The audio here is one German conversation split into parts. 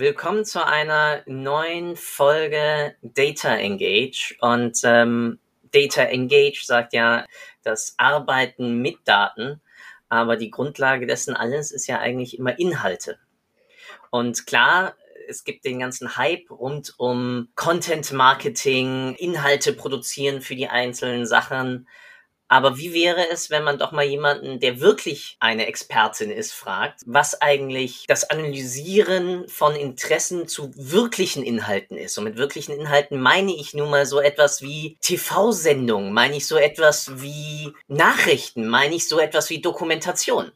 Willkommen zu einer neuen Folge Data Engage. Und ähm, Data Engage sagt ja das Arbeiten mit Daten, aber die Grundlage dessen alles ist ja eigentlich immer Inhalte. Und klar, es gibt den ganzen Hype rund um Content Marketing, Inhalte produzieren für die einzelnen Sachen. Aber wie wäre es, wenn man doch mal jemanden, der wirklich eine Expertin ist, fragt, was eigentlich das Analysieren von Interessen zu wirklichen Inhalten ist? Und mit wirklichen Inhalten meine ich nun mal so etwas wie TV-Sendungen, meine ich so etwas wie Nachrichten, meine ich so etwas wie Dokumentation.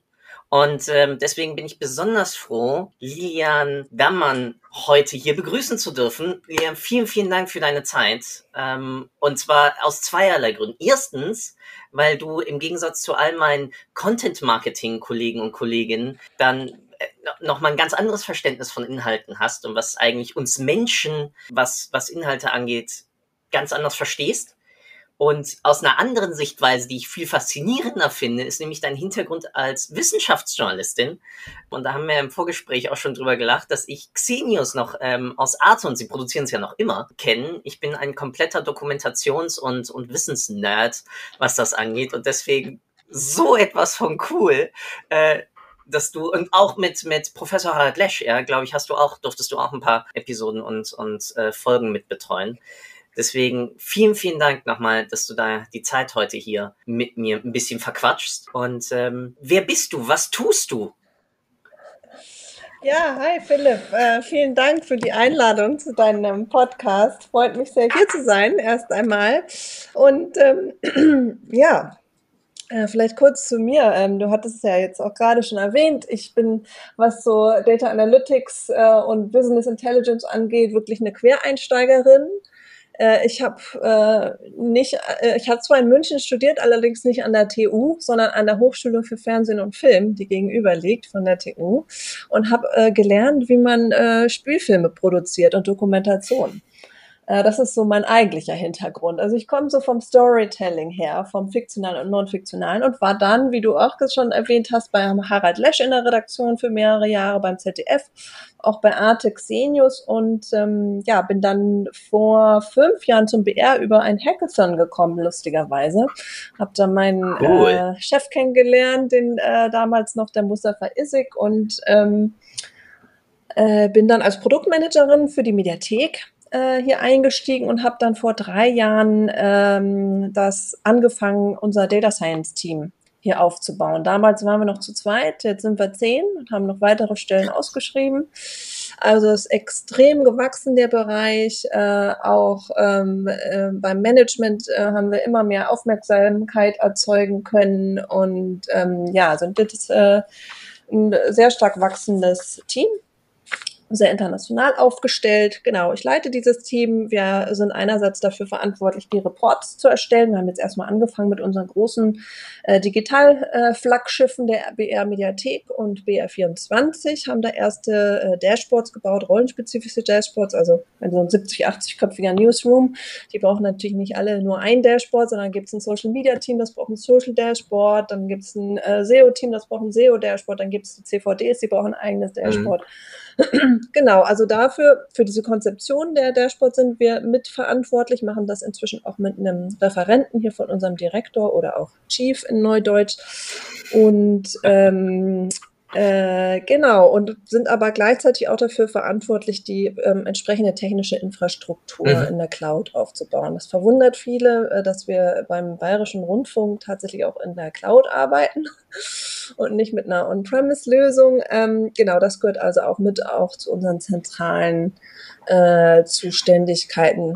Und ähm, deswegen bin ich besonders froh, Lilian Dammann heute hier begrüßen zu dürfen. Lilian, vielen, vielen Dank für deine Zeit. Ähm, und zwar aus zweierlei Gründen. Erstens, weil du im Gegensatz zu all meinen Content-Marketing-Kollegen und Kolleginnen dann äh, noch mal ein ganz anderes Verständnis von Inhalten hast und was eigentlich uns Menschen, was, was Inhalte angeht, ganz anders verstehst. Und aus einer anderen Sichtweise, die ich viel faszinierender finde, ist nämlich dein Hintergrund als Wissenschaftsjournalistin. Und da haben wir im Vorgespräch auch schon drüber gelacht, dass ich Xenius noch ähm, aus Arte, und sie produzieren es ja noch immer, kennen. Ich bin ein kompletter Dokumentations- und, und Wissensnerd, was das angeht. Und deswegen so etwas von cool, äh, dass du und auch mit mit Professor Harald Lesch, ja, glaube ich, hast du auch durftest du auch ein paar Episoden und und äh, Folgen mit betreuen. Deswegen vielen, vielen Dank nochmal, dass du da die Zeit heute hier mit mir ein bisschen verquatschst. Und ähm, wer bist du? Was tust du? Ja, hi Philipp. Äh, vielen Dank für die Einladung zu deinem Podcast. Freut mich sehr, hier zu sein, erst einmal. Und ähm, ja, äh, vielleicht kurz zu mir. Ähm, du hattest es ja jetzt auch gerade schon erwähnt. Ich bin, was so Data Analytics äh, und Business Intelligence angeht, wirklich eine Quereinsteigerin. Äh, ich habe äh, nicht, äh, ich habe zwar in München studiert, allerdings nicht an der TU, sondern an der Hochschule für Fernsehen und Film, die gegenüber liegt von der TU, und habe äh, gelernt, wie man äh, Spielfilme produziert und Dokumentation. Äh, das ist so mein eigentlicher Hintergrund. Also ich komme so vom Storytelling her, vom Fiktionalen und Non-Fiktionalen und war dann, wie du auch schon erwähnt hast, bei Harald Lesch in der Redaktion für mehrere Jahre, beim ZDF, auch bei Arte Xenius und ähm, ja, bin dann vor fünf Jahren zum BR über ein Hackathon gekommen, lustigerweise. Hab da meinen cool. äh, Chef kennengelernt, den äh, damals noch der Mustafa Isik und ähm, äh, bin dann als Produktmanagerin für die Mediathek äh, hier eingestiegen und habe dann vor drei Jahren ähm, das angefangen, unser Data Science Team hier aufzubauen. Damals waren wir noch zu zweit, jetzt sind wir zehn und haben noch weitere Stellen ausgeschrieben. Also ist extrem gewachsen der Bereich. Äh, auch ähm, äh, beim Management äh, haben wir immer mehr Aufmerksamkeit erzeugen können und ähm, ja, sind jetzt äh, ein sehr stark wachsendes Team sehr international aufgestellt. Genau, ich leite dieses Team. Wir sind einerseits dafür verantwortlich, die Reports zu erstellen. Wir haben jetzt erstmal angefangen mit unseren großen äh, Digital-Flaggschiffen der BR Mediathek und BR24, haben da erste äh, Dashboards gebaut, rollenspezifische Dashboards. Also wenn so ein 70, 80-köpfiger Newsroom, die brauchen natürlich nicht alle nur ein Dashboard, sondern gibt es ein Social-Media-Team, das braucht ein Social-Dashboard, dann gibt es ein äh, SEO-Team, das braucht ein SEO-Dashboard, dann gibt es die CVDs, die brauchen ein eigenes mhm. Dashboard. Mhm. genau, also dafür, für diese Konzeption der Dashboard sind wir mitverantwortlich, machen das inzwischen auch mit einem Referenten hier von unserem Direktor oder auch Chief in Neudeutsch. Und ähm, äh, genau, und sind aber gleichzeitig auch dafür verantwortlich, die ähm, entsprechende technische Infrastruktur mhm. in der Cloud aufzubauen. Das verwundert viele, äh, dass wir beim Bayerischen Rundfunk tatsächlich auch in der Cloud arbeiten und nicht mit einer On-Premise-Lösung. Ähm, genau, das gehört also auch mit auch zu unseren zentralen äh, Zuständigkeiten.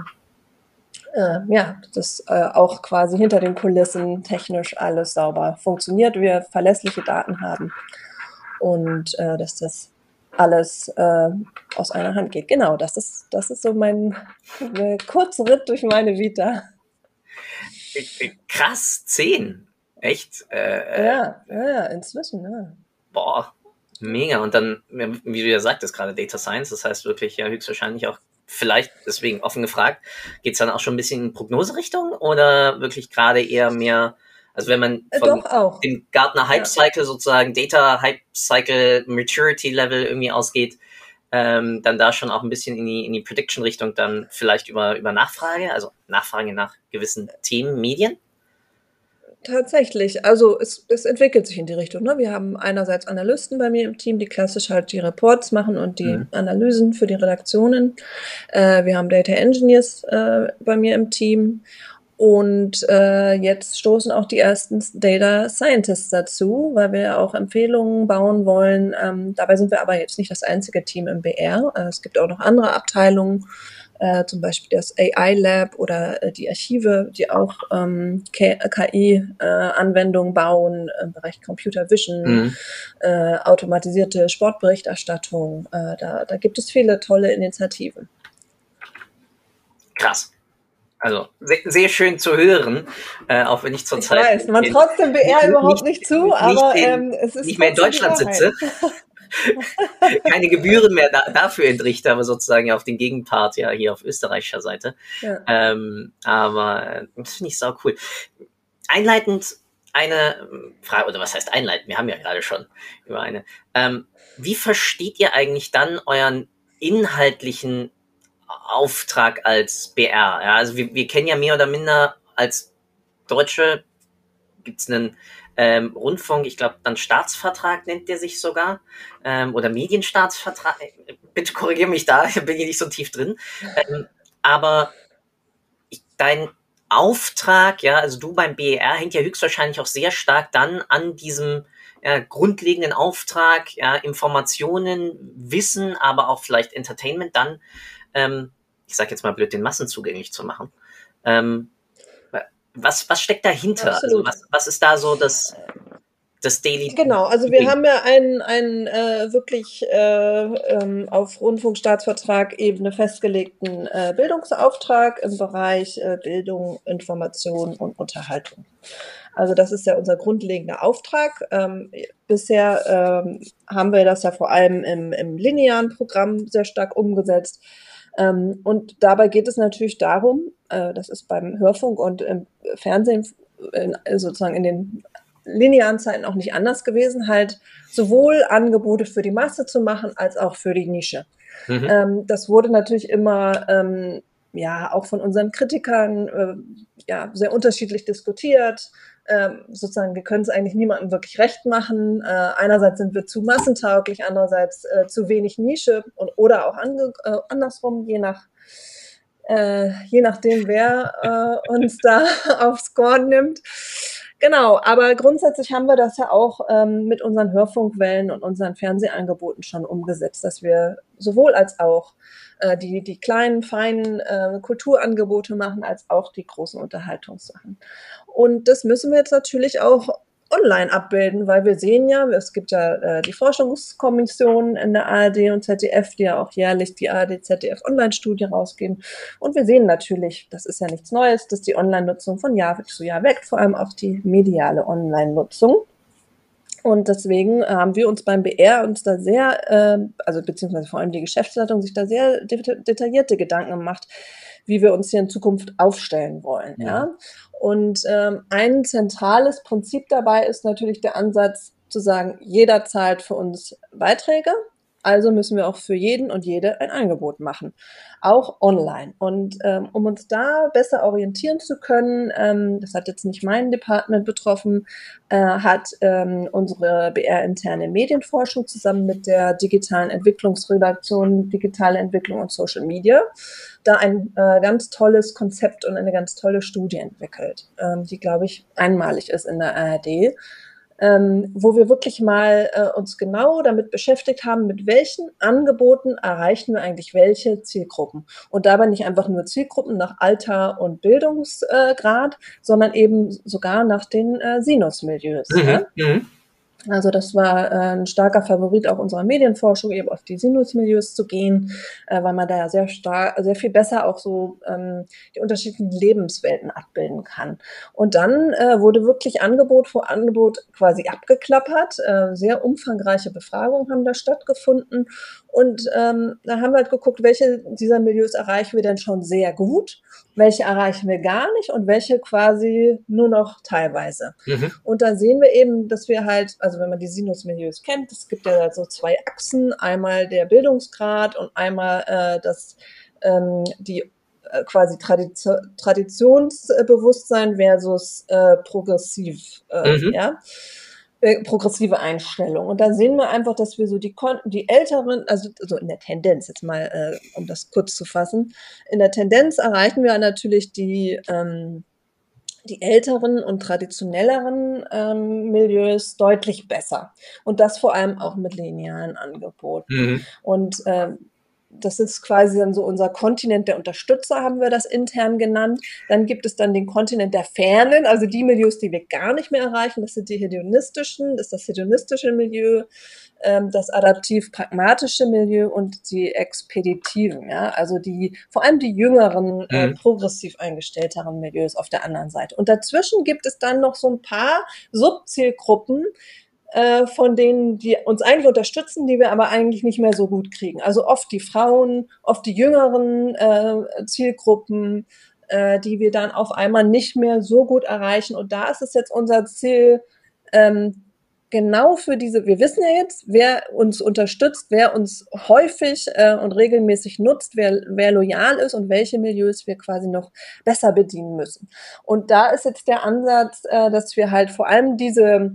Äh, ja, dass äh, auch quasi hinter den Kulissen technisch alles sauber funktioniert, wir verlässliche Daten haben und äh, dass das alles äh, aus einer Hand geht. Genau, das ist, das ist so mein äh, kurzer Ritt durch meine Vita. Krass, zehn. Echt? Äh, ja, ja, inzwischen, ja. Boah, mega. Und dann, wie du ja sagtest, gerade Data Science, das heißt wirklich ja höchstwahrscheinlich auch, vielleicht, deswegen offen gefragt, geht es dann auch schon ein bisschen in Prognoserichtung oder wirklich gerade eher mehr also wenn man äh, von äh, dem Gartner Hype Cycle ja. sozusagen Data Hype Cycle Maturity Level irgendwie ausgeht, ähm, dann da schon auch ein bisschen in die, in die Prediction-Richtung dann vielleicht über, über Nachfrage, also Nachfrage nach gewissen Themen, Medien? Tatsächlich, also es, es entwickelt sich in die Richtung. Ne? Wir haben einerseits Analysten bei mir im Team, die klassisch halt die Reports machen und die mhm. Analysen für die Redaktionen. Äh, wir haben Data Engineers äh, bei mir im Team und äh, jetzt stoßen auch die ersten Data Scientists dazu, weil wir auch Empfehlungen bauen wollen. Ähm, dabei sind wir aber jetzt nicht das einzige Team im BR. Äh, es gibt auch noch andere Abteilungen, äh, zum Beispiel das AI Lab oder äh, die Archive, die auch ähm, KI-Anwendungen äh, bauen im Bereich Computer Vision, mhm. äh, automatisierte Sportberichterstattung. Äh, da, da gibt es viele tolle Initiativen. Krass. Also sehr, sehr schön zu hören, äh, auch wenn ich zurzeit. Ich weiß, man trotzdem BR nicht, überhaupt nicht, zu, aber nicht, ähm, es ist nicht mehr in Deutschland sitze. keine Gebühren mehr da, dafür entrichte, aber sozusagen auf den Gegenpart ja hier auf österreichischer Seite. Ja. Ähm, aber äh, das finde ich sau cool. Einleitend eine Frage, oder was heißt einleitend? Wir haben ja gerade schon über eine. Ähm, wie versteht ihr eigentlich dann euren inhaltlichen Auftrag als BR. Ja, also wir, wir kennen ja mehr oder minder als Deutsche gibt es einen ähm, Rundfunk, ich glaube dann Staatsvertrag nennt der sich sogar, ähm, oder Medienstaatsvertrag. Bitte korrigiere mich da, bin ich nicht so tief drin. Ähm, aber ich, dein Auftrag, ja, also du beim BER hängt ja höchstwahrscheinlich auch sehr stark dann an diesem ja, grundlegenden Auftrag, ja, Informationen, Wissen, aber auch vielleicht Entertainment dann ähm, ich sage jetzt mal blöd, den Massen zugänglich zu machen. Ähm, was, was steckt dahinter? Also was, was ist da so das, das Daily? Genau, also wir haben ja einen, einen äh, wirklich äh, ähm, auf Rundfunkstaatsvertrag-Ebene festgelegten äh, Bildungsauftrag im Bereich äh, Bildung, Information und Unterhaltung. Also das ist ja unser grundlegender Auftrag. Ähm, bisher ähm, haben wir das ja vor allem im, im linearen Programm sehr stark umgesetzt. Ähm, und dabei geht es natürlich darum, äh, das ist beim Hörfunk und im Fernsehen in, sozusagen in den linearen Zeiten auch nicht anders gewesen, halt sowohl Angebote für die Masse zu machen, als auch für die Nische. Mhm. Ähm, das wurde natürlich immer ähm, ja auch von unseren Kritikern äh, ja sehr unterschiedlich diskutiert ähm, sozusagen, wir können es eigentlich niemandem wirklich recht machen. Äh, einerseits sind wir zu massentauglich, andererseits äh, zu wenig Nische und oder auch ange, äh, andersrum, je nach äh, je nachdem, wer äh, uns da aufs Korn nimmt. Genau, aber grundsätzlich haben wir das ja auch ähm, mit unseren Hörfunkwellen und unseren Fernsehangeboten schon umgesetzt, dass wir sowohl als auch äh, die, die kleinen, feinen äh, Kulturangebote machen, als auch die großen Unterhaltungssachen. Und das müssen wir jetzt natürlich auch online abbilden, weil wir sehen ja, es gibt ja äh, die Forschungskommission in der ARD und ZDF, die ja auch jährlich die ARD-ZDF Online-Studie rausgeben. Und wir sehen natürlich, das ist ja nichts Neues, dass die Online-Nutzung von Jahr zu Jahr wächst, vor allem auch die mediale Online-Nutzung. Und deswegen haben wir uns beim BR uns da sehr, äh, also beziehungsweise vor allem die Geschäftsleitung sich da sehr detaillierte Gedanken gemacht, wie wir uns hier in Zukunft aufstellen wollen. Ja. ja? Und ähm, ein zentrales Prinzip dabei ist natürlich der Ansatz zu sagen, jeder zahlt für uns Beiträge, also müssen wir auch für jeden und jede ein Angebot machen, auch online. Und ähm, um uns da besser orientieren zu können, ähm, das hat jetzt nicht mein Department betroffen, äh, hat ähm, unsere BR-interne Medienforschung zusammen mit der digitalen Entwicklungsredaktion Digitale Entwicklung und Social Media da ein äh, ganz tolles Konzept und eine ganz tolle Studie entwickelt, ähm, die, glaube ich, einmalig ist in der ARD ähm, wo wir wirklich mal äh, uns genau damit beschäftigt haben, mit welchen Angeboten erreichen wir eigentlich welche Zielgruppen. Und dabei nicht einfach nur Zielgruppen nach Alter und Bildungsgrad, äh, sondern eben sogar nach den äh, Sinusmilieus. Mhm, mhm. Also das war äh, ein starker Favorit auch unserer Medienforschung, eben auf die Sinusmilieus zu gehen, äh, weil man da ja sehr stark, sehr viel besser auch so ähm, die unterschiedlichen Lebenswelten abbilden kann. Und dann äh, wurde wirklich Angebot vor Angebot quasi abgeklappert. Äh, sehr umfangreiche Befragungen haben da stattgefunden. Und ähm, da haben wir halt geguckt, welche dieser Milieus erreichen wir denn schon sehr gut, welche erreichen wir gar nicht und welche quasi nur noch teilweise. Mhm. Und da sehen wir eben, dass wir halt, also wenn man die Sinusmilieus kennt, es gibt ja so zwei Achsen, einmal der Bildungsgrad und einmal äh, das ähm, die äh, quasi Tradition, Traditionsbewusstsein versus äh, progressiv, äh, mhm. ja. Äh, progressive Einstellung. Und da sehen wir einfach, dass wir so die, die Älteren, also so in der Tendenz, jetzt mal, äh, um das kurz zu fassen, in der Tendenz erreichen wir natürlich die, ähm, die älteren und traditionelleren ähm, Milieus deutlich besser. Und das vor allem auch mit linearen Angeboten. Mhm. Und ähm, das ist quasi dann so unser Kontinent der Unterstützer, haben wir das intern genannt. Dann gibt es dann den Kontinent der Fernen, also die Milieus, die wir gar nicht mehr erreichen. Das sind die hedonistischen, das ist das hedonistische Milieu, ähm, das adaptiv-pragmatische Milieu und die expeditiven, ja, also die, vor allem die jüngeren, äh, mhm. progressiv eingestellteren Milieus auf der anderen Seite. Und dazwischen gibt es dann noch so ein paar Subzielgruppen, äh, von denen, die uns eigentlich unterstützen, die wir aber eigentlich nicht mehr so gut kriegen. Also oft die Frauen, oft die jüngeren äh, Zielgruppen, äh, die wir dann auf einmal nicht mehr so gut erreichen. Und da ist es jetzt unser Ziel, ähm, genau für diese, wir wissen ja jetzt, wer uns unterstützt, wer uns häufig äh, und regelmäßig nutzt, wer, wer loyal ist und welche Milieus wir quasi noch besser bedienen müssen. Und da ist jetzt der Ansatz, äh, dass wir halt vor allem diese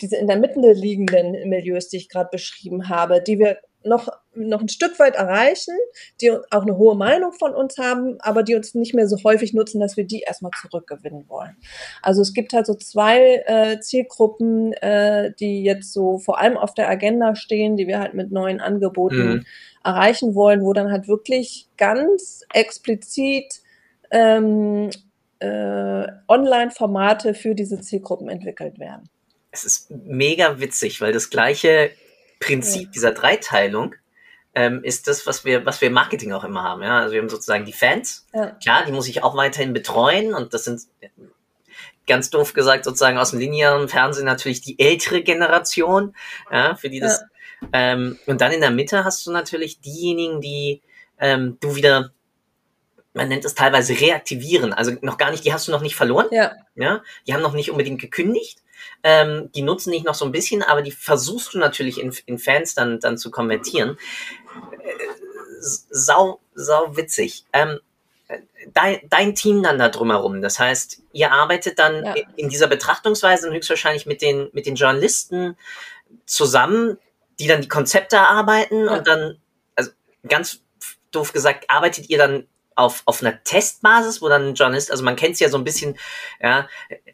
diese in der Mitte liegenden Milieus, die ich gerade beschrieben habe, die wir noch, noch ein Stück weit erreichen, die auch eine hohe Meinung von uns haben, aber die uns nicht mehr so häufig nutzen, dass wir die erstmal zurückgewinnen wollen. Also es gibt halt so zwei äh, Zielgruppen, äh, die jetzt so vor allem auf der Agenda stehen, die wir halt mit neuen Angeboten mhm. erreichen wollen, wo dann halt wirklich ganz explizit ähm, äh, Online-Formate für diese Zielgruppen entwickelt werden es ist mega witzig, weil das gleiche Prinzip dieser Dreiteilung ähm, ist das, was wir, was wir im Marketing auch immer haben. Ja? Also wir haben sozusagen die Fans, ja. klar, die muss ich auch weiterhin betreuen und das sind ganz doof gesagt sozusagen aus dem linearen Fernsehen natürlich die ältere Generation, ja, für die das ja. ähm, und dann in der Mitte hast du natürlich diejenigen, die ähm, du wieder man nennt es teilweise reaktivieren, also noch gar nicht, die hast du noch nicht verloren, ja. ja, die haben noch nicht unbedingt gekündigt, ähm, die nutzen dich noch so ein bisschen, aber die versuchst du natürlich in, in Fans dann, dann zu konvertieren. Äh, sau, sau witzig. Ähm, dein, dein Team dann da drumherum, das heißt, ihr arbeitet dann ja. in dieser Betrachtungsweise höchstwahrscheinlich mit den, mit den Journalisten zusammen, die dann die Konzepte erarbeiten ja. und dann, also ganz doof gesagt, arbeitet ihr dann auf, auf einer Testbasis, wo dann ein Journalist, also man kennt es ja so ein bisschen, ja,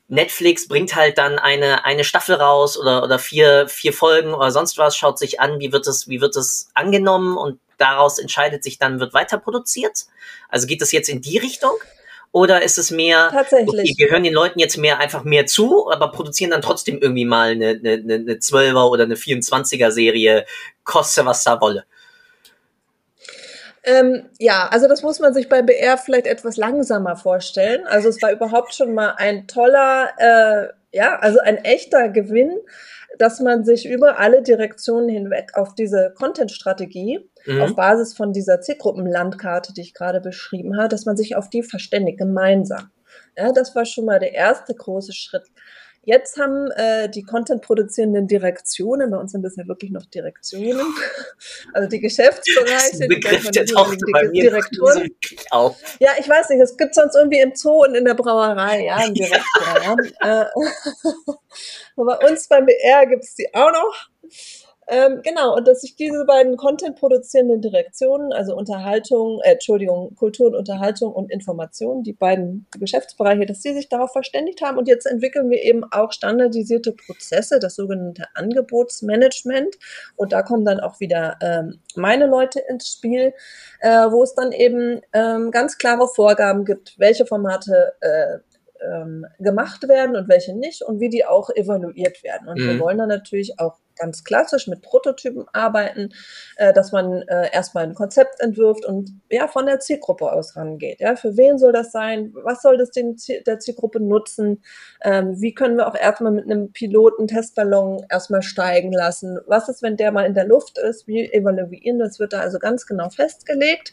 Netflix bringt halt dann eine, eine Staffel raus oder, oder vier, vier Folgen oder sonst was, schaut sich an, wie wird es, wie wird es angenommen und daraus entscheidet sich dann, wird weiter produziert. Also geht das jetzt in die Richtung? Oder ist es mehr. Okay, wir hören den Leuten jetzt mehr einfach mehr zu, aber produzieren dann trotzdem irgendwie mal eine, eine, eine 12er oder eine 24er Serie, koste was da wolle? Ähm, ja, also das muss man sich bei BR vielleicht etwas langsamer vorstellen. Also es war überhaupt schon mal ein toller, äh, ja, also ein echter Gewinn, dass man sich über alle Direktionen hinweg auf diese Content-Strategie mhm. auf Basis von dieser Zielgruppenlandkarte, die ich gerade beschrieben habe, dass man sich auf die verständigt, gemeinsam. Ja, das war schon mal der erste große Schritt. Jetzt haben äh, die Content-produzierenden Direktionen, bei uns sind das ja wirklich noch Direktionen, also die Geschäftsbereiche, Begriff, die, die, die Direktoren. So ja, ich weiß nicht, das gibt sonst irgendwie im Zoo und in der Brauerei, ja, ein Direktor. ja. ja. Äh, bei uns beim BR gibt es die auch noch. Ähm, genau, und dass sich diese beiden Content-produzierenden Direktionen, also Unterhaltung, äh, Entschuldigung, Kultur und Unterhaltung und Information, die beiden Geschäftsbereiche, dass die sich darauf verständigt haben. Und jetzt entwickeln wir eben auch standardisierte Prozesse, das sogenannte Angebotsmanagement. Und da kommen dann auch wieder ähm, meine Leute ins Spiel, äh, wo es dann eben ähm, ganz klare Vorgaben gibt, welche Formate äh, ähm, gemacht werden und welche nicht und wie die auch evaluiert werden. Und mhm. wir wollen dann natürlich auch ganz klassisch mit Prototypen arbeiten, äh, dass man äh, erstmal ein Konzept entwirft und ja von der Zielgruppe aus rangeht. Ja, für wen soll das sein? Was soll das den Ziel, der Zielgruppe nutzen? Ähm, wie können wir auch erstmal mit einem Piloten Testballon erstmal steigen lassen? Was ist, wenn der mal in der Luft ist? Wie evaluieren? Das wird da also ganz genau festgelegt.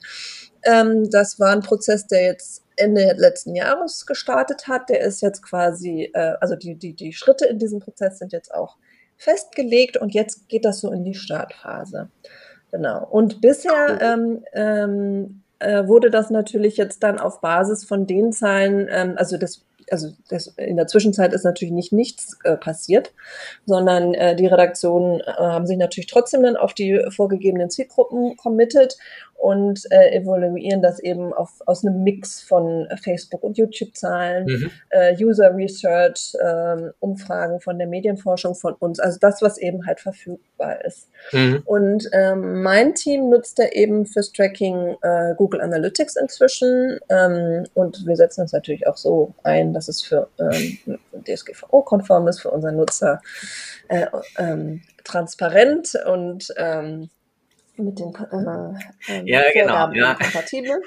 Ähm, das war ein Prozess, der jetzt Ende letzten Jahres gestartet hat. Der ist jetzt quasi, äh, also die, die, die Schritte in diesem Prozess sind jetzt auch festgelegt und jetzt geht das so in die Startphase. Genau. Und bisher ähm, ähm, äh, wurde das natürlich jetzt dann auf Basis von den Zahlen, ähm, also das also das, in der Zwischenzeit ist natürlich nicht nichts äh, passiert, sondern äh, die Redaktionen äh, haben sich natürlich trotzdem dann auf die vorgegebenen Zielgruppen committed und äh, evaluieren das eben auf, aus einem Mix von Facebook- und YouTube-Zahlen, mhm. äh, User Research, äh, Umfragen von der Medienforschung von uns, also das, was eben halt verfügbar ist. Mhm. Und ähm, mein Team nutzt da eben fürs Tracking äh, Google Analytics inzwischen ähm, und wir setzen das natürlich auch so ein, dass es für ähm, DSGVO-konform ist, für unseren Nutzer äh, ähm, transparent und ähm, mit den äh, äh, ja, genau, ja. kompatibel.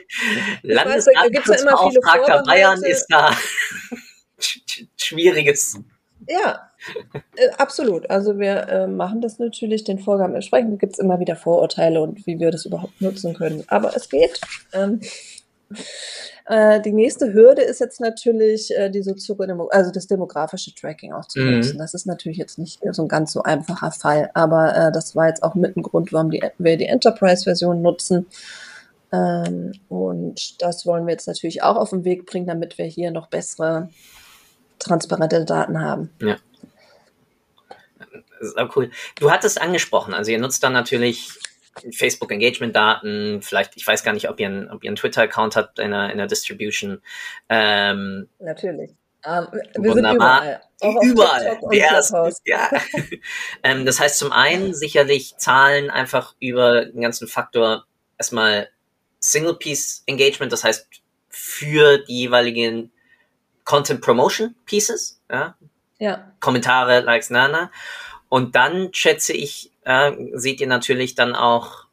Landesdatenschutzbeauftragter Bayern ist da schwieriges. Ja, äh, absolut. Also wir äh, machen das natürlich den Vorgaben entsprechend. Da gibt es immer wieder Vorurteile und wie wir das überhaupt nutzen können. Aber es geht. Ähm, äh, die nächste Hürde ist jetzt natürlich äh, die Soziodemo also das demografische Tracking auch zu mhm. nutzen. Das ist natürlich jetzt nicht so ein ganz so einfacher Fall, aber äh, das war jetzt auch mit ein Grund, warum die, wir die Enterprise-Version nutzen. Ähm, und das wollen wir jetzt natürlich auch auf den Weg bringen, damit wir hier noch bessere, transparente Daten haben. Ja. Das ist auch cool. Du hattest angesprochen, also ihr nutzt dann natürlich Facebook Engagement Daten, vielleicht, ich weiß gar nicht, ob ihr einen, ob ihr einen Twitter-Account habt in der, in der Distribution. Ähm, Natürlich. Um, ähm, wir wunderbar. Sind überall. überall. Der erste, ja. ähm, das heißt zum einen sicherlich Zahlen einfach über den ganzen Faktor erstmal Single Piece Engagement, das heißt für die jeweiligen Content Promotion Pieces, ja. ja. Kommentare, Likes, Nana. Und dann schätze ich, äh, seht ihr natürlich dann auch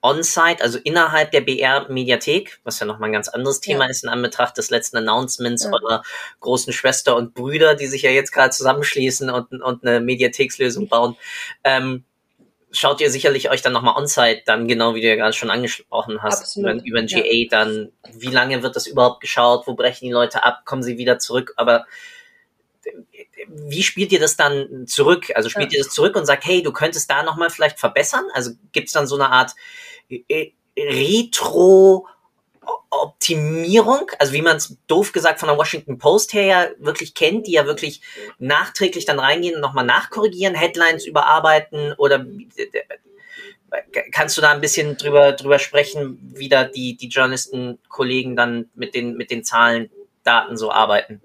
on-site, also innerhalb der BR-Mediathek, was ja nochmal ein ganz anderes Thema ja. ist in Anbetracht des letzten Announcements ja. eurer großen Schwester und Brüder, die sich ja jetzt gerade zusammenschließen und, und eine Mediathekslösung bauen. Ähm, schaut ihr sicherlich euch dann nochmal on-site dann, genau wie du ja gerade schon angesprochen hast, Absolut. über, den GA ja. dann, wie lange wird das überhaupt geschaut, wo brechen die Leute ab, kommen sie wieder zurück, aber wie spielt ihr das dann zurück? Also spielt ja. ihr das zurück und sagt, hey, du könntest da nochmal vielleicht verbessern? Also gibt es dann so eine Art äh, Retro- Optimierung, also wie man es doof gesagt von der Washington Post her ja wirklich kennt, die ja wirklich nachträglich dann reingehen und nochmal nachkorrigieren, Headlines überarbeiten oder kannst du da ein bisschen drüber, drüber sprechen, wie da die, die Journalisten, Kollegen dann mit den, mit den Zahlen, Daten so arbeiten?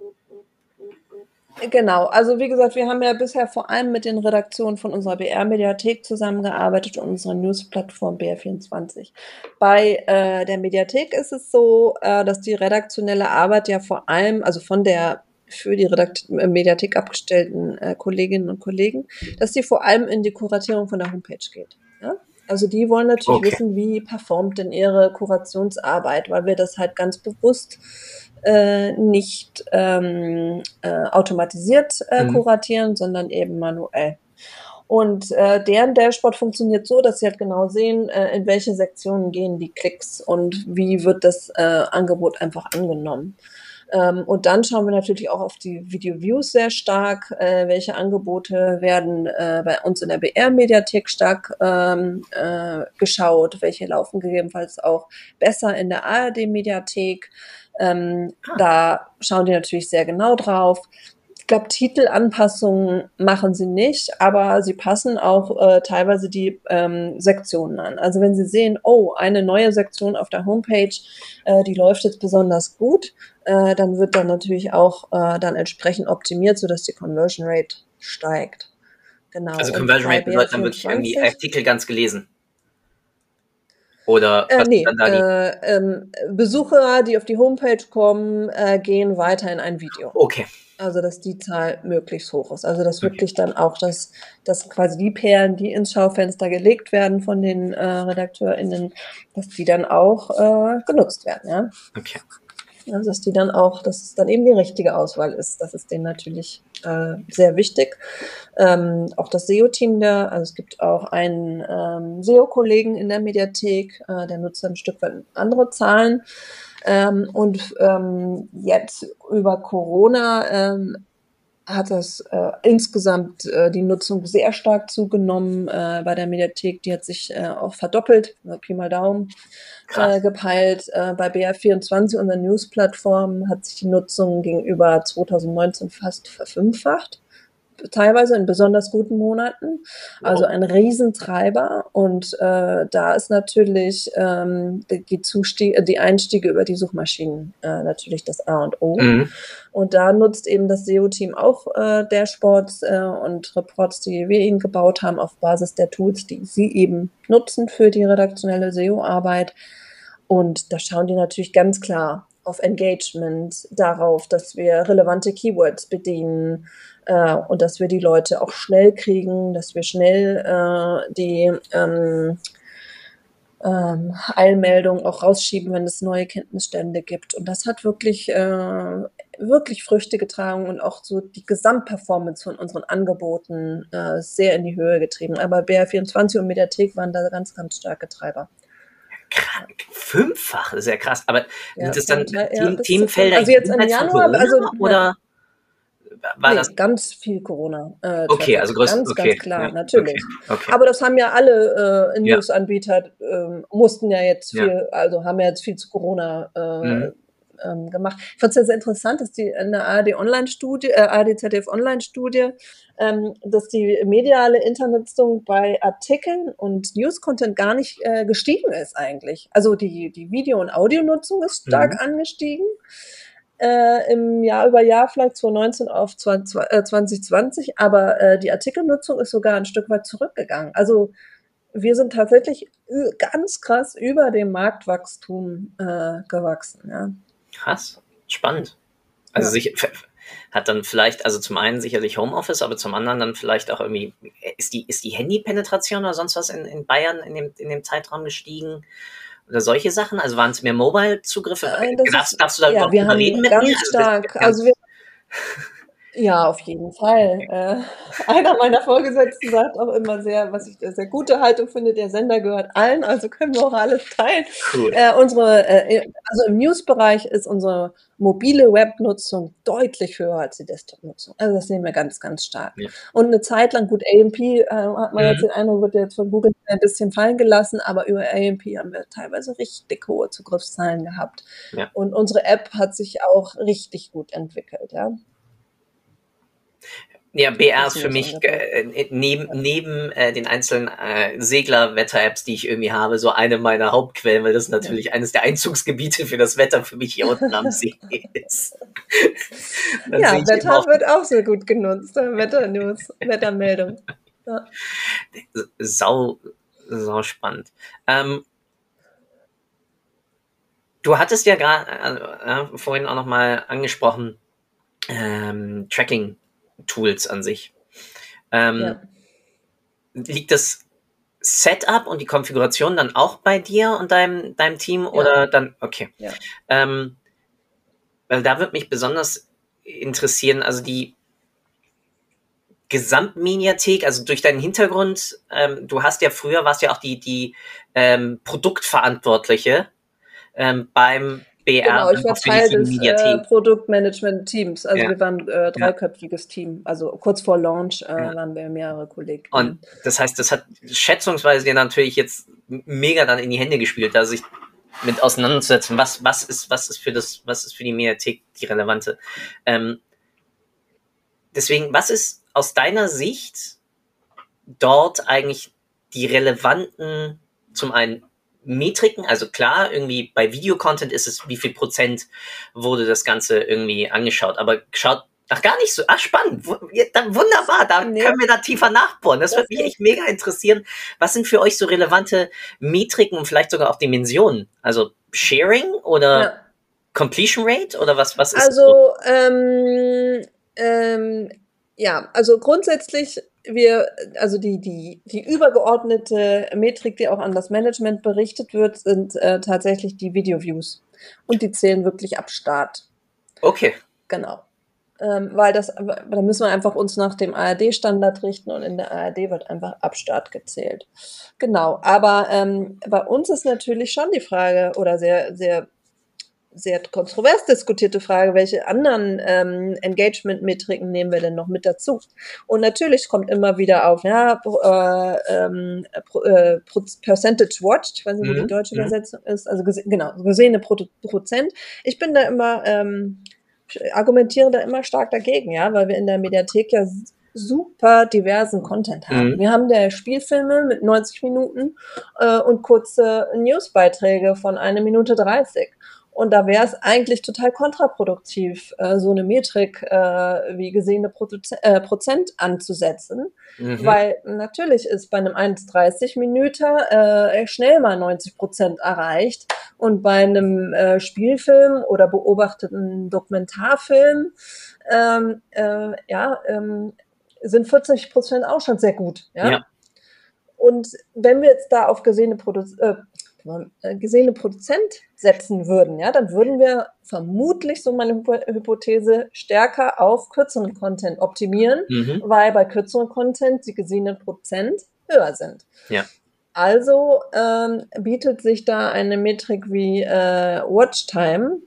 Genau, also wie gesagt, wir haben ja bisher vor allem mit den Redaktionen von unserer BR-Mediathek zusammengearbeitet und unserer News-Plattform BR24. Bei äh, der Mediathek ist es so, äh, dass die redaktionelle Arbeit ja vor allem, also von der für die Redakt äh, Mediathek abgestellten äh, Kolleginnen und Kollegen, dass die vor allem in die Kuratierung von der Homepage geht. Ja? Also die wollen natürlich okay. wissen, wie performt denn ihre Kurationsarbeit, weil wir das halt ganz bewusst äh, nicht ähm, äh, automatisiert äh, mhm. kuratieren, sondern eben manuell. Und äh, deren Dashboard funktioniert so, dass sie halt genau sehen, äh, in welche Sektionen gehen die Klicks und wie wird das äh, Angebot einfach angenommen. Ähm, und dann schauen wir natürlich auch auf die Video-Views sehr stark, äh, welche Angebote werden äh, bei uns in der BR-Mediathek stark ähm, äh, geschaut, welche laufen gegebenenfalls auch besser in der ARD-Mediathek. Ähm, ah. Da schauen die natürlich sehr genau drauf. Ich glaube, Titelanpassungen machen sie nicht, aber sie passen auch äh, teilweise die ähm, Sektionen an. Also wenn sie sehen, oh, eine neue Sektion auf der Homepage, äh, die läuft jetzt besonders gut, äh, dann wird dann natürlich auch äh, dann entsprechend optimiert, sodass die Conversion Rate steigt. Genau. Also Conversion Rate bedeutet dann wirklich irgendwie Artikel ganz gelesen. Oder äh, nee, äh, ähm, Besucher, die auf die Homepage kommen, äh, gehen weiter in ein Video. Okay. Also, dass die Zahl möglichst hoch ist. Also, dass wirklich dann auch, dass, dass quasi die Perlen, die ins Schaufenster gelegt werden von den äh, RedakteurInnen, dass die dann auch äh, genutzt werden, ja. Okay. Also, dass die dann auch, dass es dann eben die richtige Auswahl ist. Das ist denen natürlich äh, sehr wichtig. Ähm, auch das SEO-Team da, also es gibt auch einen ähm, SEO-Kollegen in der Mediathek, äh, der nutzt dann ein Stück weit andere Zahlen. Ähm, und ähm, jetzt über Corona ähm, hat das äh, insgesamt äh, die Nutzung sehr stark zugenommen äh, bei der Mediathek. Die hat sich äh, auch verdoppelt, Pi mal Daumen äh, gepeilt. Äh, bei BR24, unserer News-Plattform, hat sich die Nutzung gegenüber 2019 fast verfünffacht teilweise in besonders guten Monaten. Also ein Riesentreiber. Und äh, da ist natürlich ähm, die, Zustieg die Einstiege über die Suchmaschinen äh, natürlich das A und O. Mhm. Und da nutzt eben das SEO-Team auch äh, Dashboards äh, und Reports, die wir ihnen gebaut haben, auf Basis der Tools, die sie eben nutzen für die redaktionelle SEO-Arbeit. Und da schauen die natürlich ganz klar auf Engagement, darauf, dass wir relevante Keywords bedienen, äh, und dass wir die Leute auch schnell kriegen, dass wir schnell äh, die ähm, ähm, Eilmeldung auch rausschieben, wenn es neue Kenntnisstände gibt. Und das hat wirklich, äh, wirklich Früchte getragen und auch so die Gesamtperformance von unseren Angeboten äh, sehr in die Höhe getrieben. Aber BR24 und Mediathek waren da ganz, ganz starke Treiber. Fünffach, das ist ja krass. Aber ja, sind das dann ja, Themenfelder? Also jetzt im Januar, also oder? War nee, das ganz viel Corona. Äh, okay, also größt, ganz, okay. ganz klar, ja, natürlich. Okay, okay. Aber das haben ja alle äh, News-Anbieter äh, mussten ja jetzt viel, ja. also haben ja jetzt viel zu Corona äh, mhm. ähm, gemacht. Ich fand es ja sehr interessant, dass die in der ARD Online-Studie, äh, ARD ZDF Online-Studie, ähm, dass die mediale Internetnutzung bei Artikeln und News-Content gar nicht äh, gestiegen ist eigentlich. Also die, die Video- und Audionutzung ist stark mhm. angestiegen äh, im Jahr über Jahr, vielleicht 2019 auf 2020, äh, aber äh, die Artikelnutzung ist sogar ein Stück weit zurückgegangen. Also wir sind tatsächlich ganz krass über dem Marktwachstum äh, gewachsen. Ja. Krass, spannend. Also ja. sich, hat dann vielleicht, also zum einen sicherlich Homeoffice, aber zum anderen dann vielleicht auch irgendwie, ist die, ist die Handypenetration oder sonst was in, in Bayern in dem, in dem Zeitraum gestiegen? Oder solche Sachen? Also waren es mehr Mobile-Zugriffe? Äh, darfst, darfst, du da ja, überhaupt wir haben reden mit ganz mir? Also stark, also wir, ja, auf jeden Fall. Äh, einer meiner Vorgesetzten sagt auch immer sehr, was ich sehr gute Haltung finde, der Sender gehört allen, also können wir auch alles teilen. Cool. Äh, unsere, äh, also im News-Bereich ist unsere mobile Webnutzung deutlich höher als die Desktop-Nutzung. Also das sehen wir ganz, ganz stark. Ja. Und eine Zeit lang, gut, AMP äh, hat man mhm. jetzt den Eindruck, wird jetzt von Google ein bisschen fallen gelassen, aber über AMP haben wir teilweise richtig hohe Zugriffszahlen gehabt. Ja. Und unsere App hat sich auch richtig gut entwickelt, ja. Ja, BR ist für mich äh, neben, neben äh, den einzelnen äh, Segler-Wetter-Apps, die ich irgendwie habe, so eine meiner Hauptquellen, weil das natürlich ja. eines der Einzugsgebiete für das Wetter für mich hier unten am See ist. ja, Wetter wird auch sehr gut genutzt. Wetter-News, Wettermeldung. Ja. Sau, sau spannend. Ähm, du hattest ja gerade äh, vorhin auch nochmal angesprochen, ähm, Tracking Tools an sich. Ähm, ja. Liegt das Setup und die Konfiguration dann auch bei dir und deinem, deinem Team ja. oder dann, okay. Ja. Ähm, weil da würde mich besonders interessieren, also die Gesamtmediathek, also durch deinen Hintergrund, ähm, du hast ja früher, warst ja auch die, die ähm, Produktverantwortliche ähm, beim BR. Genau, ich war Teil des äh, Produktmanagement-Teams. Also ja. wir waren äh, dreiköpfiges ja. Team. Also kurz vor Launch äh, ja. waren wir mehrere Kollegen. Und das heißt, das hat schätzungsweise dir natürlich jetzt mega dann in die Hände gespielt, da sich mit auseinanderzusetzen, was, was ist, was ist für das, was ist für die Mediathek die relevante. Ähm, deswegen, was ist aus deiner Sicht dort eigentlich die relevanten, zum einen Metriken, also klar, irgendwie bei Videocontent ist es, wie viel Prozent wurde das Ganze irgendwie angeschaut, aber schaut Ach, gar nicht so. Ach, spannend. Wunderbar. Da nee. können wir da tiefer nachbohren. Das, das würde mich echt mega interessieren. Was sind für euch so relevante Metriken und vielleicht sogar auch Dimensionen? Also Sharing oder ja. Completion Rate oder was, was ist Also, ähm, ähm, ja, also grundsätzlich wir, also die, die, die übergeordnete Metrik, die auch an das Management berichtet wird, sind äh, tatsächlich die Video-Views. Und die zählen wirklich ab Start. Okay. Genau. Ähm, weil das, da müssen wir einfach uns nach dem ARD-Standard richten und in der ARD wird einfach ab Start gezählt. Genau. Aber ähm, bei uns ist natürlich schon die Frage oder sehr, sehr sehr kontrovers diskutierte Frage, welche anderen ähm, Engagement-Metriken nehmen wir denn noch mit dazu? Und natürlich kommt immer wieder auf, ja, äh, ähm, äh, Percentage watched, ich weiß nicht, wie die mhm, deutsche. Übersetzung ist, also gese genau, gesehene Pro Prozent. Ich bin da immer, ähm, argumentiere da immer stark dagegen, ja, weil wir in der Mediathek ja super diversen Content haben. Mhm. Wir haben der Spielfilme mit 90 Minuten äh, und kurze Newsbeiträge von einer Minute 30. Und da wäre es eigentlich total kontraproduktiv, äh, so eine Metrik äh, wie gesehene Proze äh, Prozent anzusetzen, mhm. weil natürlich ist bei einem 1,30 Minüter äh, schnell mal 90 Prozent erreicht und bei einem äh, Spielfilm oder beobachteten Dokumentarfilm ähm, äh, ja, ähm, sind 40 Prozent auch schon sehr gut. Ja? ja. Und wenn wir jetzt da auf gesehene Produ äh, äh, gesehene Produzent setzen würden, ja, dann würden wir vermutlich, so meine Hypothese, stärker auf kürzeren Content optimieren, mhm. weil bei kürzeren Content die gesehenen Prozent höher sind. Ja. Also ähm, bietet sich da eine Metrik wie äh, Watchtime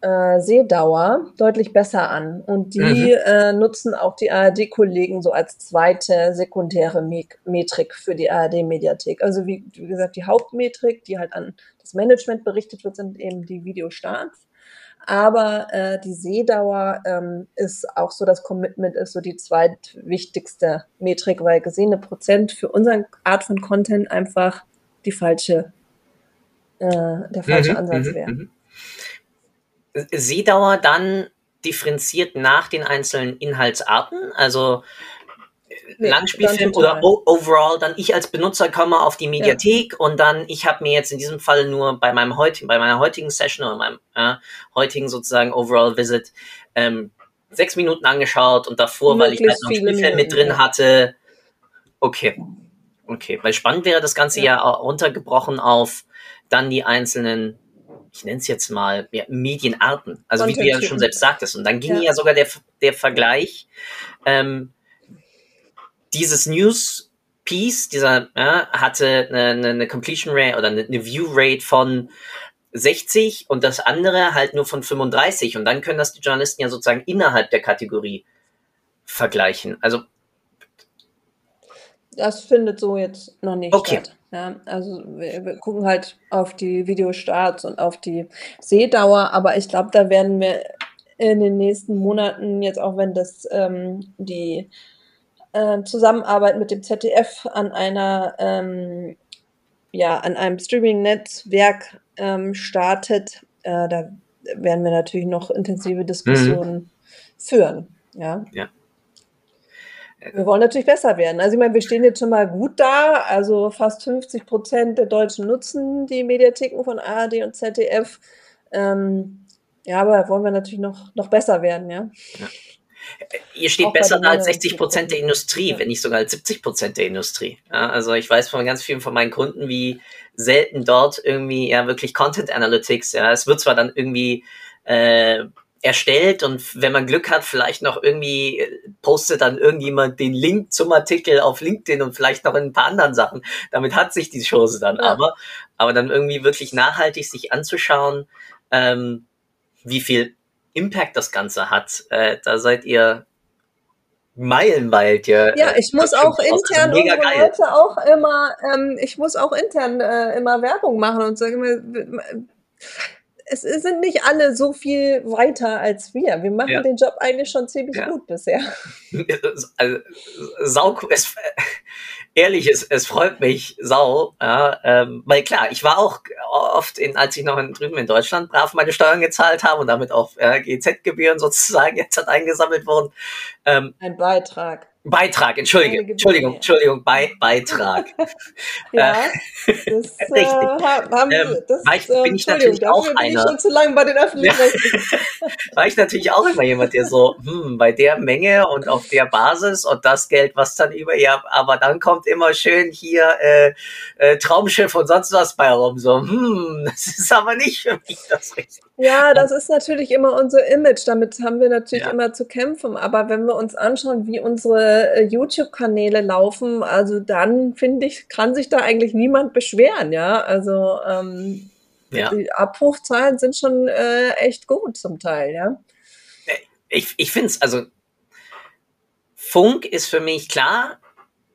äh, Sehdauer deutlich besser an. Und die mhm. äh, nutzen auch die ARD-Kollegen so als zweite sekundäre Me Metrik für die ARD-Mediathek. Also wie, wie, gesagt, die Hauptmetrik, die halt an das Management berichtet wird, sind eben die Videostarts. Aber äh, die Sehdauer ähm, ist auch so, das Commitment ist so die zweitwichtigste Metrik, weil gesehene Prozent für unsere Art von Content einfach die falsche, äh, der falsche mhm, Ansatz mhm, wäre. Mhm. Sehdauer dann differenziert nach den einzelnen Inhaltsarten, also nee, Langspielfilm oder overall, dann ich als Benutzer komme auf die Mediathek ja. und dann ich habe mir jetzt in diesem Fall nur bei meinem heutigen, bei meiner heutigen Session oder meinem äh, heutigen sozusagen Overall Visit ähm, sechs Minuten angeschaut und davor, Möglichst weil ich halt noch Spielfilm mit drin ja. hatte. Okay. Okay, weil spannend wäre das Ganze ja, ja runtergebrochen auf dann die einzelnen ich nenne es jetzt mal, ja, Medienarten. Also wie du ja schon selbst sagtest. Und dann ging ja, ja sogar der, der Vergleich, ähm, dieses News Piece, dieser ja, hatte eine, eine Completion Rate oder eine, eine View Rate von 60 und das andere halt nur von 35. Und dann können das die Journalisten ja sozusagen innerhalb der Kategorie vergleichen. Also das findet so jetzt noch nicht okay. statt. Ja, also wir, wir, gucken halt auf die Videostarts und auf die Sehdauer, aber ich glaube, da werden wir in den nächsten Monaten, jetzt auch wenn das ähm, die äh, Zusammenarbeit mit dem ZDF an einer ähm, ja, an einem Streaming-Netzwerk ähm, startet, äh, da werden wir natürlich noch intensive Diskussionen mhm. führen. Ja. ja. Wir wollen natürlich besser werden. Also ich meine, wir stehen jetzt schon mal gut da. Also fast 50 Prozent der Deutschen nutzen die Mediatheken von ARD und ZDF. Ähm, ja, aber wollen wir natürlich noch, noch besser werden, ja. ja. Ihr steht Auch besser da als 60 Prozent der Industrie, ja. wenn nicht sogar als 70 Prozent der Industrie. Ja, also ich weiß von ganz vielen von meinen Kunden, wie selten dort irgendwie ja wirklich Content Analytics, ja, es wird zwar dann irgendwie äh, erstellt und wenn man Glück hat, vielleicht noch irgendwie äh, postet dann irgendjemand den Link zum Artikel auf LinkedIn und vielleicht noch ein paar anderen Sachen. Damit hat sich die Chose dann ja. aber. Aber dann irgendwie wirklich nachhaltig sich anzuschauen, ähm, wie viel Impact das Ganze hat, äh, da seid ihr meilenweit ja. Ja, ich muss auch intern unsere geil. Leute auch immer, ähm, ich muss auch intern äh, immer Werbung machen und sagen es sind nicht alle so viel weiter als wir. Wir machen ja. den Job eigentlich schon ziemlich ja. gut bisher. Also, sau, es, ehrlich, es, es freut mich sau, ja, ähm, weil klar, ich war auch oft, in, als ich noch in, drüben in Deutschland brav meine Steuern gezahlt habe und damit auch äh, GZ-Gebühren sozusagen jetzt hat eingesammelt wurden. Ähm, Ein Beitrag. Beitrag, Entschuldige, Entschuldigung, Entschuldigung, Be Beitrag. ja, das, äh, haben, ähm, das, ich, bin ich natürlich auch bin einer. Ich schon zu lange bei den öffentlichen ja. war ich natürlich auch immer jemand, der so, hm, bei der Menge und auf der Basis und das Geld, was dann über, ja, aber dann kommt immer schön hier äh, äh, Traumschiff und sonst was bei rum, so, hm, das ist aber nicht für mich das Richtige. Ja, das ist natürlich immer unser Image. Damit haben wir natürlich ja. immer zu kämpfen. Aber wenn wir uns anschauen, wie unsere äh, YouTube-Kanäle laufen, also dann finde ich, kann sich da eigentlich niemand beschweren. Ja, also ähm, ja. die Abrufzahlen sind schon äh, echt gut zum Teil. Ja. Ich, ich finde es, also Funk ist für mich klar,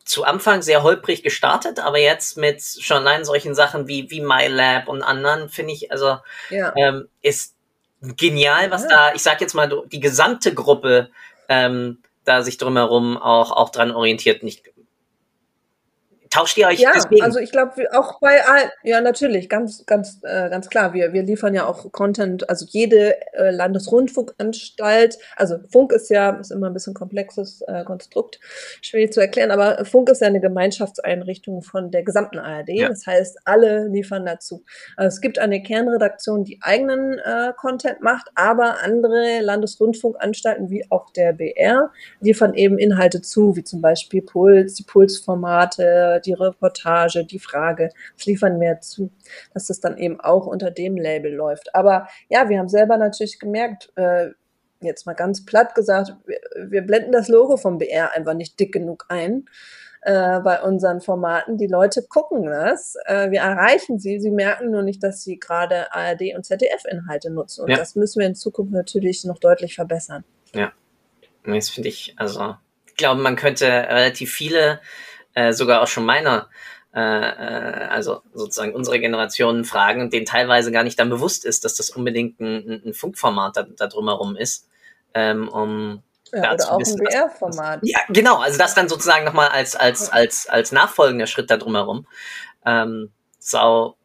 zu Anfang sehr holprig gestartet, aber jetzt mit schon allein solchen Sachen wie, wie MyLab und anderen, finde ich, also ja. ähm, ist genial, was ja. da, ich sag jetzt mal, die gesamte Gruppe ähm, da sich drumherum auch, auch dran orientiert. Nicht, Tauscht ihr euch ja, deswegen? also ich glaube auch bei ja natürlich, ganz, ganz, äh, ganz klar. Wir, wir liefern ja auch Content, also jede äh, Landesrundfunkanstalt, also Funk ist ja, ist immer ein bisschen komplexes äh, Konstrukt, schwierig zu erklären, aber Funk ist ja eine Gemeinschaftseinrichtung von der gesamten ARD. Ja. Das heißt, alle liefern dazu. Also es gibt eine Kernredaktion, die eigenen äh, Content macht, aber andere Landesrundfunkanstalten wie auch der BR liefern eben Inhalte zu, wie zum Beispiel Puls, die Pulsformate, die Reportage, die Frage, was liefern wir zu, dass das dann eben auch unter dem Label läuft. Aber ja, wir haben selber natürlich gemerkt, äh, jetzt mal ganz platt gesagt, wir, wir blenden das Logo vom BR einfach nicht dick genug ein äh, bei unseren Formaten. Die Leute gucken das, äh, wir erreichen sie, sie merken nur nicht, dass sie gerade ARD und ZDF-Inhalte nutzen. Und ja. das müssen wir in Zukunft natürlich noch deutlich verbessern. Ja, das finde ich, also ich glaube, man könnte relativ viele äh, sogar auch schon meiner, äh, äh, also sozusagen unsere Generation fragen, denen teilweise gar nicht dann bewusst ist, dass das unbedingt ein, ein Funkformat da, da drumherum ist, ähm, um ja, oder auch wissen, ein BR-Format. Ja, genau, also das dann sozusagen nochmal als, als, als, als nachfolgender Schritt da drumherum. Ähm, sau,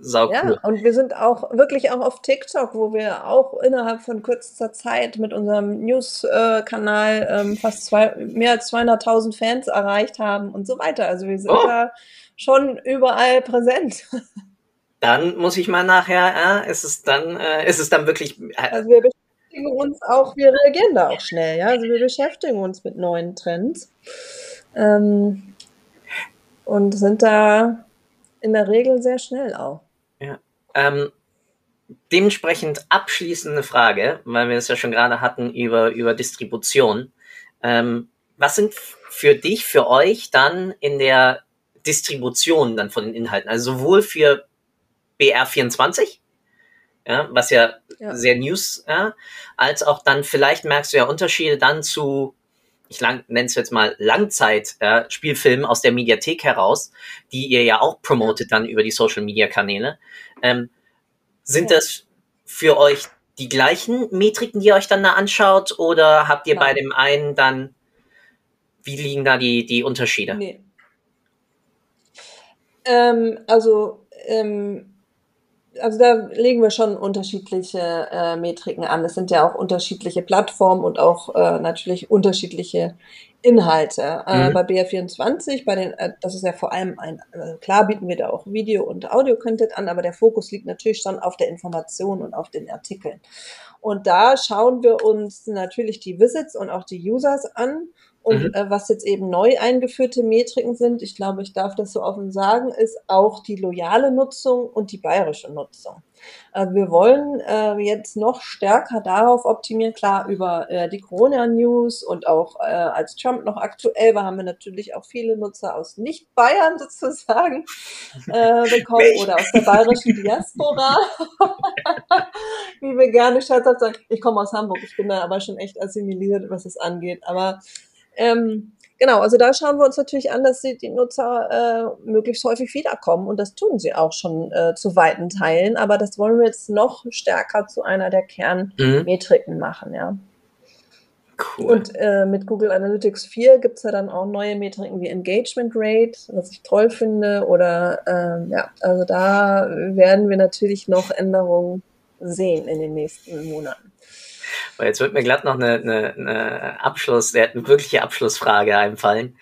sau ja, cool. und wir sind auch wirklich auch auf TikTok, wo wir auch innerhalb von kürzester Zeit mit unserem News-Kanal ähm, fast zwei, mehr als 200.000 Fans erreicht haben und so weiter. Also wir sind oh. da schon überall präsent. Dann muss ich mal nachher, äh, ist es dann, äh, ist es dann wirklich. Äh, also wir beschäftigen uns auch, wir reagieren da auch schnell, ja. Also wir beschäftigen uns mit neuen Trends. Ähm, und sind da in der Regel sehr schnell auch. Ja. Ähm, dementsprechend abschließende Frage, weil wir es ja schon gerade hatten über, über Distribution. Ähm, was sind für dich, für euch dann in der Distribution dann von den Inhalten? Also sowohl für BR24, ja, was ja, ja. sehr News, ja, als auch dann vielleicht merkst du ja Unterschiede dann zu ich nenne es jetzt mal Langzeit-Spielfilm äh, aus der Mediathek heraus, die ihr ja auch promotet dann über die Social-Media-Kanäle. Ähm, sind ja. das für euch die gleichen Metriken, die ihr euch dann da anschaut, oder habt ihr Nein. bei dem einen dann, wie liegen da die, die Unterschiede? Nee. Ähm, also ähm, also da legen wir schon unterschiedliche äh, Metriken an. Es sind ja auch unterschiedliche Plattformen und auch äh, natürlich unterschiedliche Inhalte. Äh, mhm. Bei BR24, bei den, äh, das ist ja vor allem ein, äh, klar bieten wir da auch Video- und Audio-Content an, aber der Fokus liegt natürlich schon auf der Information und auf den Artikeln. Und da schauen wir uns natürlich die Visits und auch die Users an und mhm. äh, was jetzt eben neu eingeführte Metriken sind, ich glaube, ich darf das so offen sagen, ist auch die loyale Nutzung und die bayerische Nutzung. Also wir wollen äh, jetzt noch stärker darauf optimieren, klar über äh, die Corona-News und auch äh, als Trump noch aktuell war, haben wir natürlich auch viele Nutzer aus Nicht-Bayern sozusagen äh, bekommen oder aus der bayerischen Diaspora, wie wir gerne scherzhaft sagen. Ich komme aus Hamburg, ich bin da aber schon echt assimiliert, was es angeht. Aber ähm, genau, also da schauen wir uns natürlich an, dass die, Nutzer äh, möglichst häufig wiederkommen und das tun sie auch schon äh, zu weiten Teilen, aber das wollen wir jetzt noch stärker zu einer der Kernmetriken mhm. machen, ja. Cool. Und äh, mit Google Analytics 4 gibt es ja dann auch neue Metriken wie Engagement Rate, was ich toll finde. Oder ähm, ja, also da werden wir natürlich noch Änderungen sehen in den nächsten Monaten. Jetzt wird mir glatt noch eine, eine, eine Abschluss, eine wirkliche Abschlussfrage einfallen.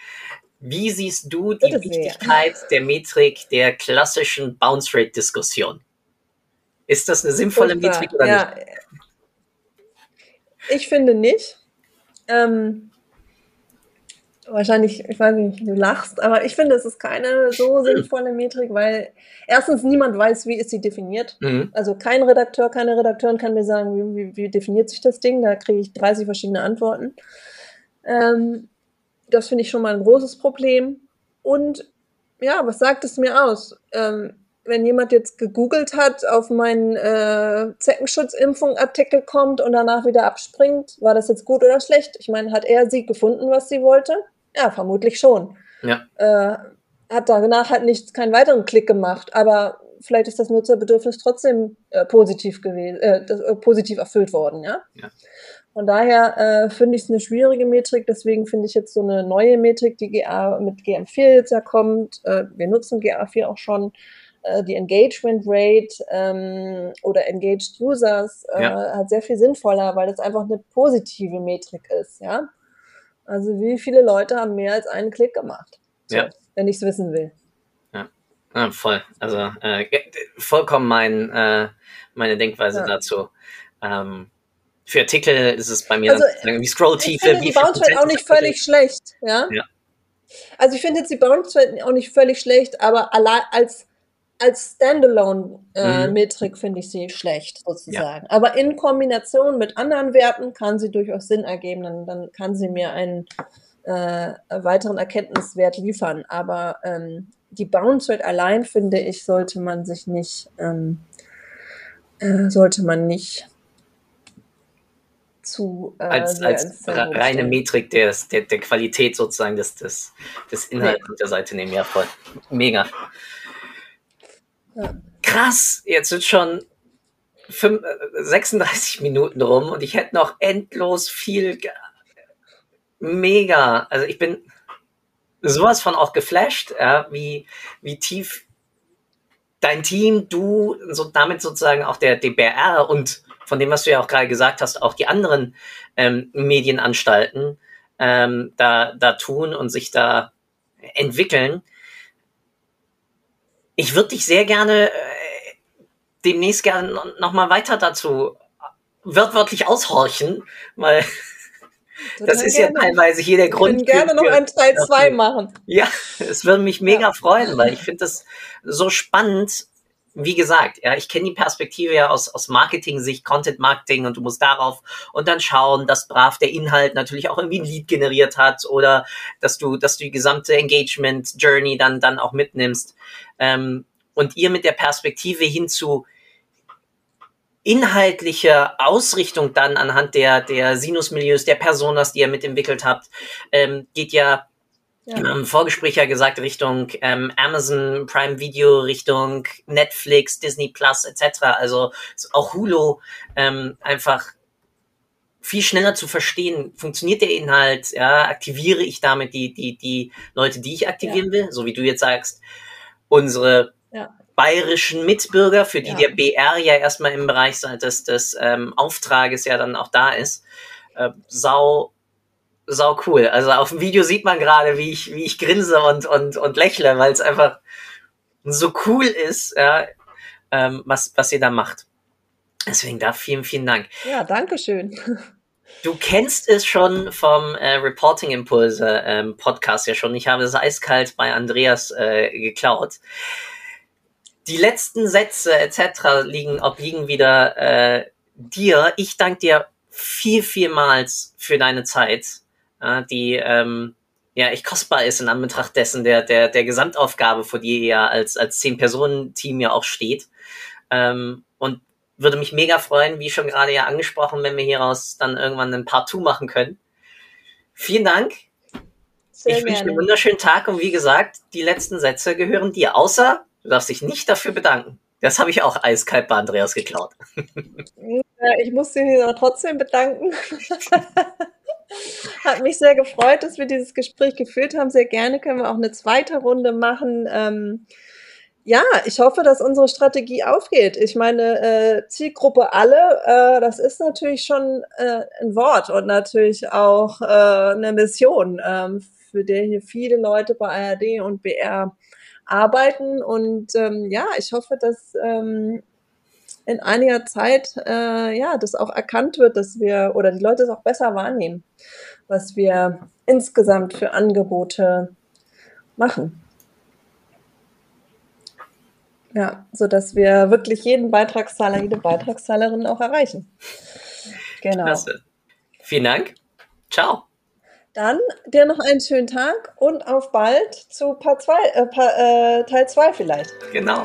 Wie siehst du die Wichtigkeit der Metrik der klassischen Bounce Rate Diskussion? Ist das eine sinnvolle. Metrik oder ja. nicht? Ich finde nicht. Ähm, wahrscheinlich, ich weiß nicht, du lachst, aber ich finde, es ist keine so sinnvolle Metrik, weil erstens niemand weiß, wie ist sie definiert. Mhm. Also kein Redakteur, keine Redakteurin kann mir sagen, wie, wie definiert sich das Ding. Da kriege ich 30 verschiedene Antworten. Ähm, das finde ich schon mal ein großes Problem. Und ja, was sagt es mir aus? Ähm, wenn jemand jetzt gegoogelt hat, auf meinen äh, Zeckenschutzimpfung-Artikel kommt und danach wieder abspringt, war das jetzt gut oder schlecht? Ich meine, hat er sie gefunden, was sie wollte? Ja, vermutlich schon. Ja. Äh, hat danach halt nichts, keinen weiteren Klick gemacht, aber vielleicht ist das Nutzerbedürfnis trotzdem äh, positiv gewesen, äh, das, äh, positiv erfüllt worden, ja. ja. Von daher äh, finde ich es eine schwierige Metrik, deswegen finde ich jetzt so eine neue Metrik, die GA mit GM4 jetzt ja kommt. Äh, wir nutzen GA4 auch schon die Engagement Rate ähm, oder Engaged Users ja. hat sehr viel sinnvoller, weil das einfach eine positive Metrik ist, ja. Also wie viele Leute haben mehr als einen Klick gemacht, so, ja. wenn ich es wissen will. Ja, ja voll. Also äh, vollkommen mein, äh, meine Denkweise ja. dazu. Ähm, für Artikel ist es bei mir also, wie Scrolltiefe. Die Bounce Rate auch nicht völlig schlecht, ja. ja. Also ich finde jetzt die Bounce Rate auch nicht völlig schlecht, aber allein als als Standalone-Metrik äh, mhm. finde ich sie schlecht, sozusagen. Ja. Aber in Kombination mit anderen Werten kann sie durchaus Sinn ergeben. Dann, dann kann sie mir einen äh, weiteren Erkenntniswert liefern. Aber ähm, die Bounce Rate allein, finde ich, sollte man sich nicht, ähm, äh, sollte man nicht zu äh, als, als reine Metrik des, der, der Qualität sozusagen des, des, des Inhalts nee. der Seite nehmen. Ja, voll. Mega. Krass, jetzt sind schon 5, 36 äh, Minuten rum und ich hätte noch endlos viel. Mega. Also ich bin sowas von auch geflasht, ja, wie, wie tief dein Team, du, so damit sozusagen auch der DBR und von dem, was du ja auch gerade gesagt hast, auch die anderen ähm, Medienanstalten ähm, da, da tun und sich da entwickeln ich würde dich sehr gerne äh, demnächst gerne noch mal weiter dazu wörtlich aushorchen, weil das ist gerne. ja teilweise hier der Grund. Ich würde gerne noch ein Teil 2 machen. Ja, es würde mich mega ja. freuen, weil ich finde das so spannend, wie gesagt, ja, ich kenne die Perspektive ja aus, aus Marketing-Sicht, Content-Marketing und du musst darauf und dann schauen, dass brav der Inhalt natürlich auch irgendwie ein Lead generiert hat oder dass du, dass du die gesamte Engagement-Journey dann, dann auch mitnimmst. Ähm, und ihr mit der Perspektive hin zu inhaltlicher Ausrichtung dann anhand der, der Sinus-Milieus, der Personas, die ihr mitentwickelt habt, ähm, geht ja ja. Im Vorgespräch ja gesagt Richtung ähm, Amazon Prime Video, Richtung Netflix, Disney Plus etc. Also auch Hulu ähm, einfach viel schneller zu verstehen, funktioniert der Inhalt, ja, aktiviere ich damit die, die, die Leute, die ich aktivieren ja. will, so wie du jetzt sagst, unsere ja. bayerischen Mitbürger, für die ja. der BR ja erstmal im Bereich des, des ähm, Auftrages ja dann auch da ist, äh, sau sau cool. Also auf dem Video sieht man gerade, wie ich, wie ich grinse und, und, und lächle, weil es einfach so cool ist, ja, ähm, was, was ihr da macht. Deswegen da vielen, vielen Dank. Ja, danke schön. Du kennst es schon vom äh, Reporting Impulse ähm, Podcast ja schon. Ich habe es eiskalt bei Andreas äh, geklaut. Die letzten Sätze etc. liegen obliegen wieder äh, dir. Ich danke dir viel, vielmals für deine Zeit die ähm, ja echt kostbar ist in Anbetracht dessen der, der, der Gesamtaufgabe, vor die ihr ja als, als Zehn-Personen-Team ja auch steht. Ähm, und würde mich mega freuen, wie schon gerade ja angesprochen, wenn wir hieraus dann irgendwann ein Part 2 machen können. Vielen Dank. Sehr ich wünsche einen wunderschönen Tag und wie gesagt, die letzten Sätze gehören dir, außer du darfst dich nicht dafür bedanken. Das habe ich auch eiskalt bei Andreas geklaut. Ich muss dich aber trotzdem bedanken. Hat mich sehr gefreut, dass wir dieses Gespräch geführt haben. Sehr gerne können wir auch eine zweite Runde machen. Ähm, ja, ich hoffe, dass unsere Strategie aufgeht. Ich meine, äh, Zielgruppe alle, äh, das ist natürlich schon äh, ein Wort und natürlich auch äh, eine Mission, ähm, für der hier viele Leute bei ARD und BR arbeiten. Und ähm, ja, ich hoffe, dass ähm, in einiger Zeit äh, ja das auch erkannt wird, dass wir oder die Leute es auch besser wahrnehmen, was wir insgesamt für Angebote machen. Ja, so dass wir wirklich jeden Beitragszahler, jede Beitragszahlerin auch erreichen. Genau. Klasse. Vielen Dank. Ciao. Dann dir noch einen schönen Tag und auf bald zu Part zwei, äh, äh, Teil 2 vielleicht. Genau.